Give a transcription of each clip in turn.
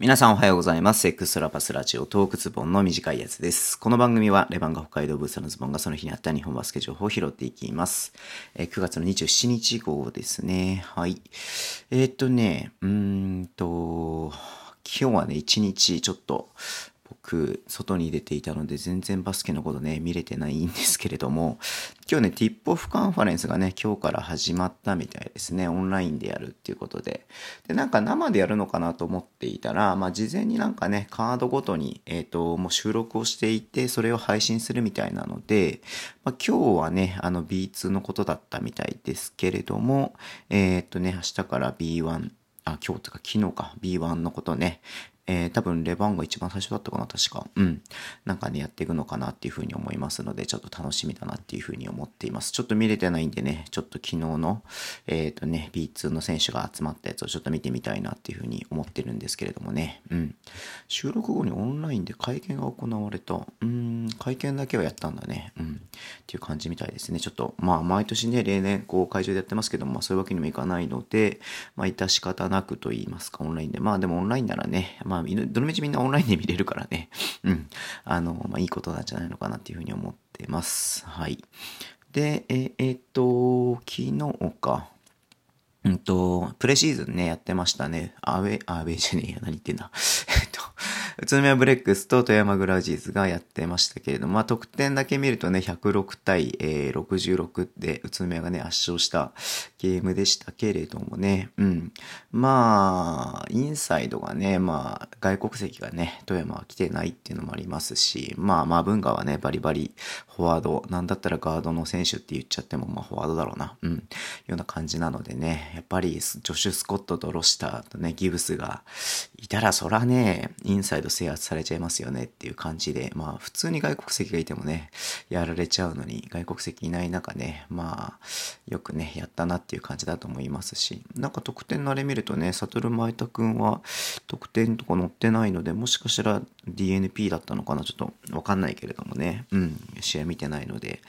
皆さんおはようございます。エクストラパスラジオトークズボンの短いやつです。この番組はレバンガ北海道ブースのズボンがその日にあった日本バスケ情報を拾っていきます。えー9月の27日号ですね。はい。えーっとね、うーんと、今日はね、一日ちょっと僕、外に出ていたので全然バスケのことね、見れてないんですけれども、今日ね、ティップオフカンファレンスがね、今日から始まったみたいですね。オンラインでやるっていうことで。で、なんか生でやるのかなと思っていたら、まあ事前になんかね、カードごとに、えっ、と、もう収録をしていて、それを配信するみたいなので、まあ今日はね、あの B2 のことだったみたいですけれども、えっ、とね、明日から B1、あ、今日とか昨日か、B1 のことね、えー、多分レバンが一番最初だったかな、確か。うん。なんかね、やっていくのかなっていうふうに思いますので、ちょっと楽しみだなっていうふうに思っています。ちょっと見れてないんでね、ちょっと昨日の、えっ、とね、B2 の選手が集まったやつをちょっと見てみたいなっていうふうに思ってるんですけれどもね。うん。収録後にオンラインで会見が行われた。うーん、会見だけはやったんだね。うん。っていう感じみたいですね。ちょっと、まあ、毎年ね、例年、こう、会場でやってますけども、まあ、そういうわけにもいかないので、まあ、致し方なくと言いますか、オンラインで。まあ、でもオンラインならね、まあ、みんどのみちみんなオンラインで見れるからね。うん。あの、まあ、いいことなんじゃないのかなっていうふうに思ってます。はい。で、え、えっと、昨日か。うんと、プレシーズンね、やってましたね。アウェ、アウェじゃねえや、何言ってんだ。宇都宮ブレックスと富山グラウジーズがやってましたけれども、まあ得点だけ見るとね、106対、えー66で宇都宮がね、圧勝したゲームでしたけれどもね、うん。まあ、インサイドがね、まあ、外国籍がね、富山は来てないっていうのもありますし、まあまあ、文化はね、バリバリフォワード、なんだったらガードの選手って言っちゃっても、まあフォワードだろうな、うん、ような感じなのでね、やっぱりジョシュ・スコットとロシターとね、ギブスがいたら、そらね、インサイド制圧されちゃいますよねっていう感じで、まあ普通に外国籍がいてもね、やられちゃうのに、外国籍いない中ね、まあ、よくね、やったなっていう感じだと思いますし、なんか得点のあれ見るとね、サトルマイタ君は得点とか載ってないので、もしかしたら DNP だったのかな、ちょっとわかんないけれどもね、うん、試合見てないので、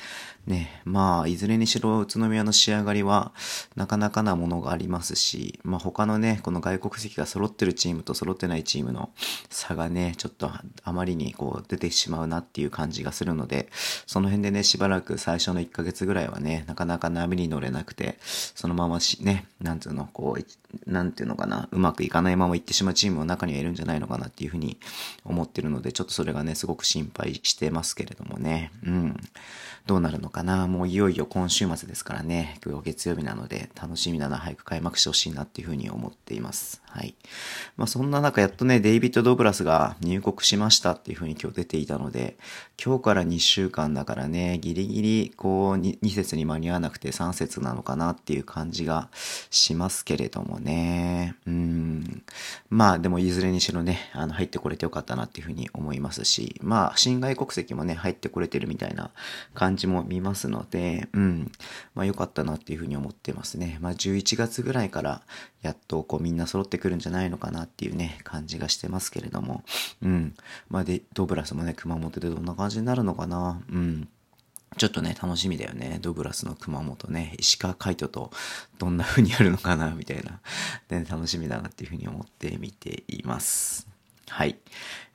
ね、まあ、いずれにしろ宇都宮の仕上がりは、なかなかなものがありますし、まあ他のね、この外国籍が揃ってるチームと揃ってないチームの差がね、ねちょっとあまりにこう出てしまうなっていう感じがするので、その辺でね、しばらく最初の1ヶ月ぐらいはね、なかなか波に乗れなくて、そのままし、ね、なんつうの、こう、なんていうのかな、うまくいかないまま行ってしまうチームの中にはいるんじゃないのかなっていうふうに思ってるので、ちょっとそれがね、すごく心配してますけれどもね、うん。どうなるのかな？もういよいよ今週末ですからね、今日月曜日なので楽しみだな、早く開幕してほしいなっていうふうに思っています。はい。まあそんな中やっとね、デイビッド・ドブラスが入国しましたっていうふうに今日出ていたので、今日から2週間だからね、ギリギリこう 2, 2節に間に合わなくて3節なのかなっていう感じがしますけれどもね。うん。まあでもいずれにしろね、あの入ってこれてよかったなっていうふうに思いますし、まあ新外国籍もね、入ってこれてるみたいな感じも見ますので、うん。まあ良かったなっていうふうに思ってますね。まあ11月ぐらいからやっとこうみんな揃ってくるんじゃないのかなっていうね、感じがしてますけれども、うん。まあで、ドブラスもね、熊本でどんな感じになるのかな、うん。ちょっとね、楽しみだよね。ドブラスの熊本ね、石川海人とどんな風にやるのかな、みたいな。で、楽しみだなっていう風に思って見ています。はい。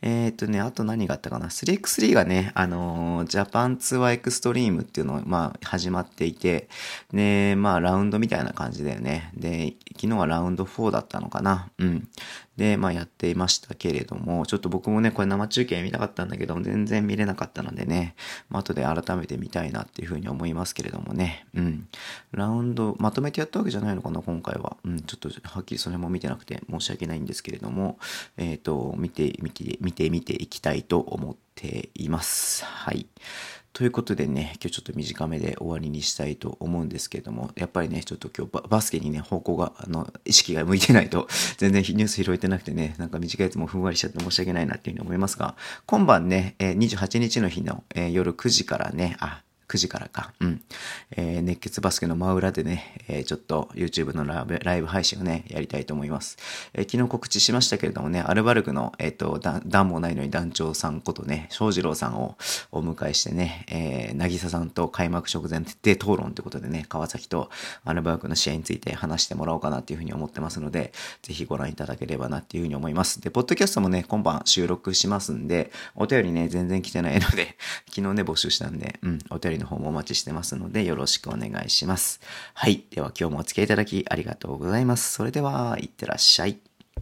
えっ、とね、あと何があったかな。3x3 がね、あのージャパンツアーエクストリームっていうのを、まあ、始まっていて、で、まあ、ラウンドみたいな感じだよね。で、昨日はラウンド4だったのかな。うん。で、まあ、やっていましたけれども、ちょっと僕もね、これ生中継見たかったんだけど、全然見れなかったのでね、まあ、後で改めて見たいなっていうふうに思いますけれどもね。うん。ラウンド、まとめてやったわけじゃないのかな、今回は。うん、ちょっとはっきりそれも見てなくて申し訳ないんですけれども、えっ、と、見て、見て、見て、見ていきたいと思っています。はい。ということでね、今日ちょっと短めで終わりにしたいと思うんですけれども、やっぱりね、ちょっと今日バスケにね、方向が、あの、意識が向いてないと、全然ニュース拾えてなくてね、なんか短いやつもふんわりしちゃって申し訳ないなっていうふうに思いますが、今晩ね、28日の日の、夜9時からね、あ、9時からか。うん。えー、熱血バスケの真裏でね、えー、ちょっと YouTube のライブ配信をね、やりたいと思います。えー、昨日告知しましたけれどもね、アルバルクの、えっ、と、段もないのに団長さんことね、翔士郎さんをお迎えしてね、えー、なぎささんと開幕直前徹底討論ということでね、川崎とアルバルクの試合について話してもらおうかなっていうふうに思ってますので、ぜひご覧いただければなっていうふうに思います。で、ポッドキャストもね、今晩収録しますんで、お便りね、全然来てないので、昨日ね、募集したんで、うん、お便りの方もお待ちしてますので、よろしくお願いします。はい。では今日もお付き合いいただきありがとうございます。それでは、いってらっしゃい。